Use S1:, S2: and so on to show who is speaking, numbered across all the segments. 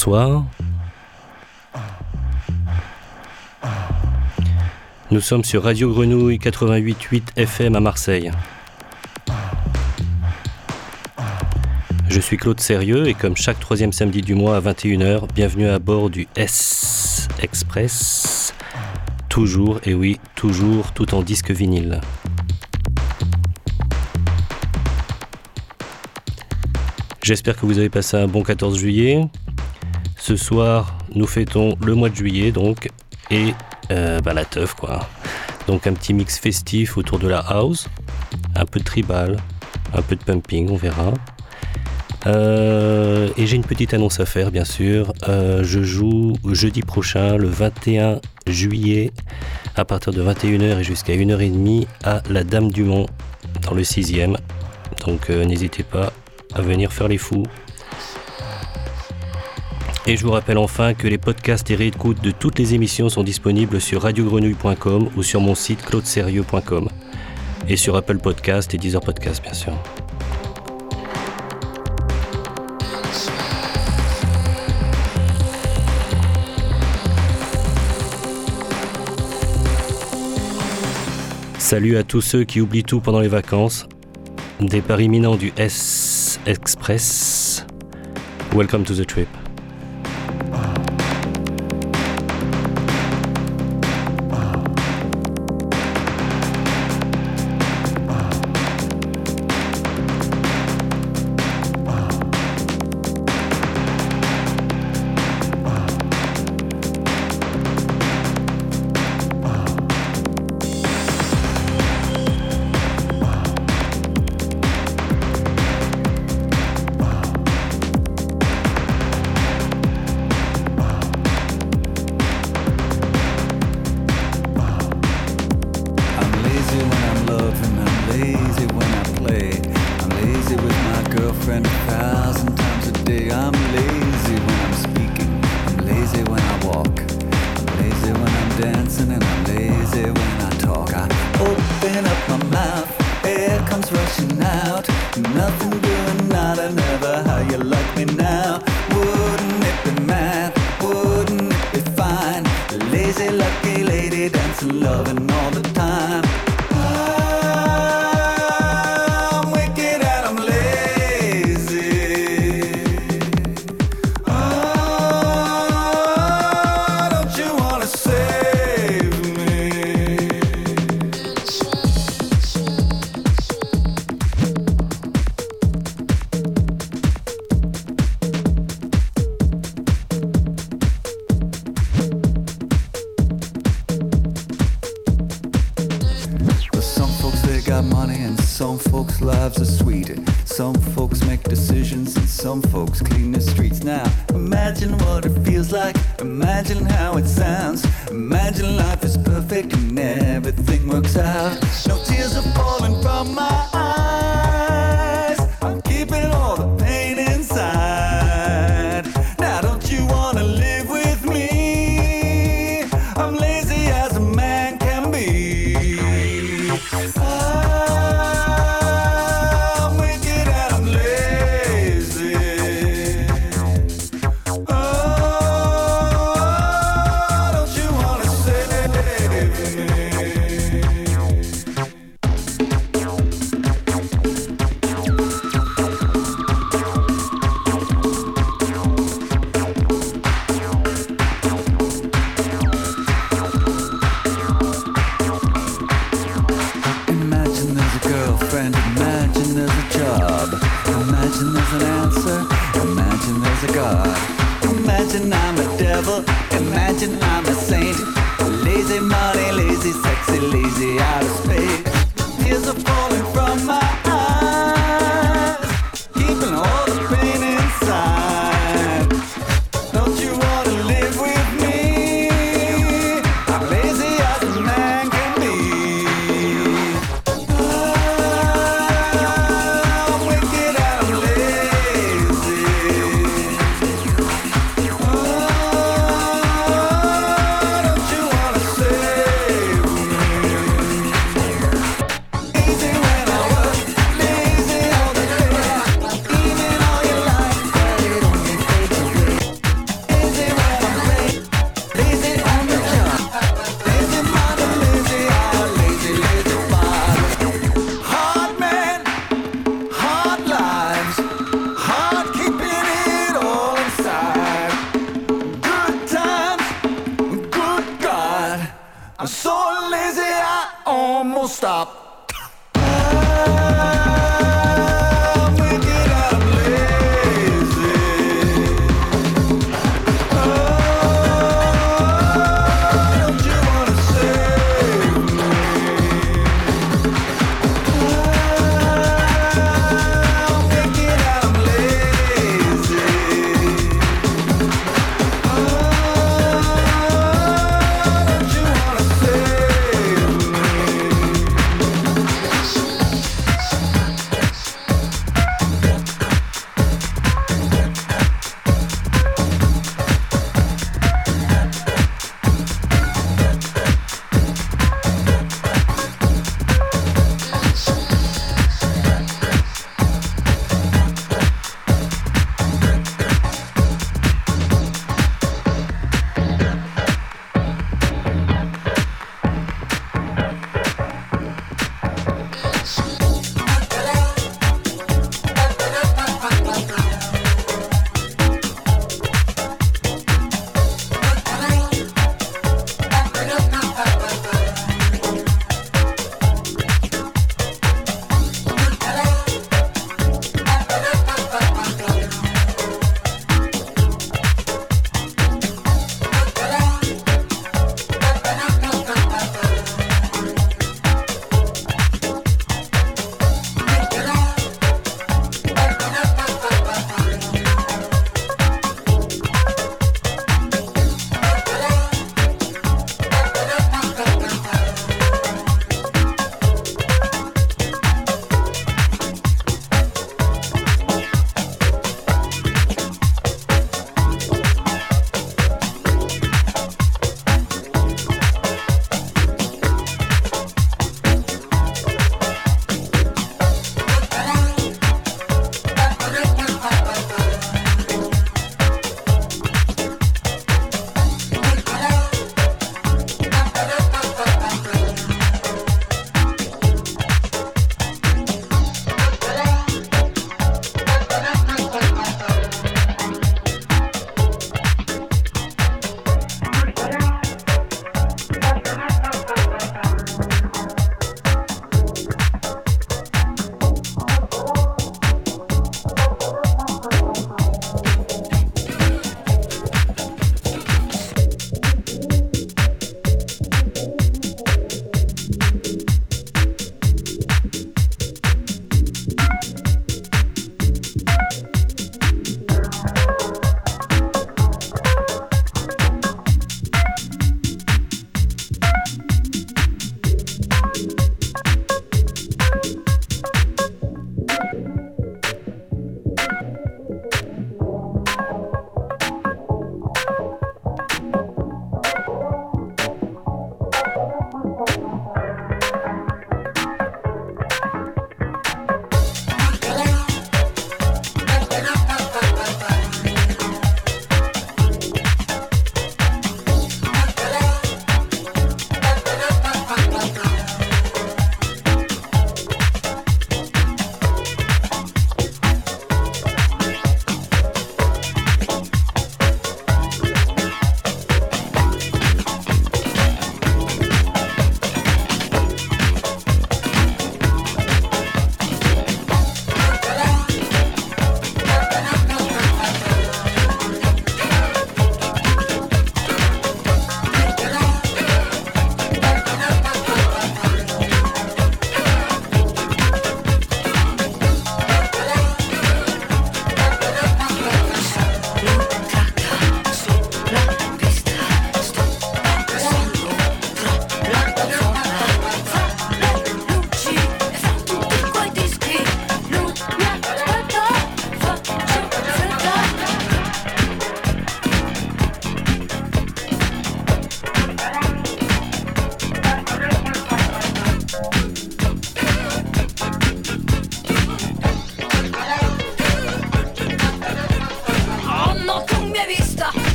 S1: bonsoir. Nous sommes sur Radio Grenouille 88.8 FM à Marseille. Je suis Claude Sérieux et comme chaque troisième samedi du mois à 21h, bienvenue à bord du S Express. Toujours, et oui, toujours tout en disque vinyle. J'espère que vous avez passé un bon 14 juillet. Ce soir, nous fêtons le mois de juillet, donc, et euh, bah, la teuf, quoi. Donc, un petit mix festif autour de la house, un peu de tribal, un peu de pumping, on verra. Euh, et j'ai une petite annonce à faire, bien sûr. Euh, je joue jeudi prochain, le 21 juillet, à partir de 21h et jusqu'à 1h30 à la Dame du Mont, dans le 6e. Donc n'hésitez pas à venir faire les fous. Et je vous rappelle enfin que les podcasts et réécoutes de toutes les émissions sont disponibles sur radiogrenouille.com ou sur mon site claudeserieux.com. Et sur Apple Podcast et Deezer Podcast, bien sûr. Salut à tous ceux qui oublient tout pendant les vacances. Départ imminent du S Express. Welcome to the trip.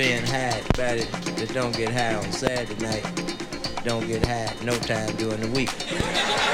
S2: Being high, but it don't get high on Saturday night. Don't get high no time during the week.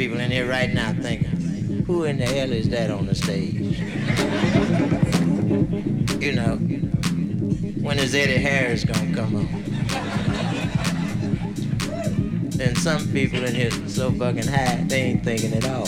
S2: people in here right now thinking, who in the hell is that on the stage? you know, when is Eddie Harris gonna come on? Then some people in here so fucking high, they ain't thinking at all.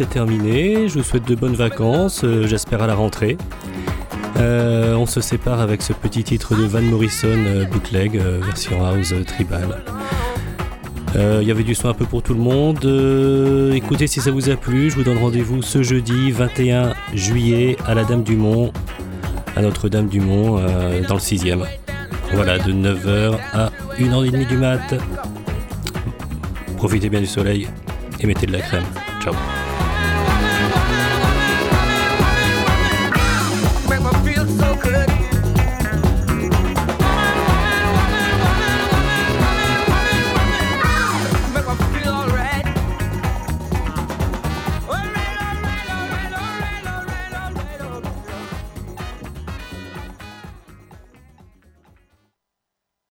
S3: C'est terminé. Je vous souhaite de bonnes vacances, euh, j'espère à la rentrée. Euh, on se sépare avec ce petit titre de Van Morrison euh, bootleg, version house tribal. Il y avait du son un peu pour tout le monde. Écoutez si ça vous a plu, je vous donne rendez-vous ce jeudi 21 juillet à la Dame du Mont, à Notre-Dame du Mont, dans le 6e. Voilà, de 9h à 1h30 du mat. Profitez bien du soleil et mettez de la crème. Ciao.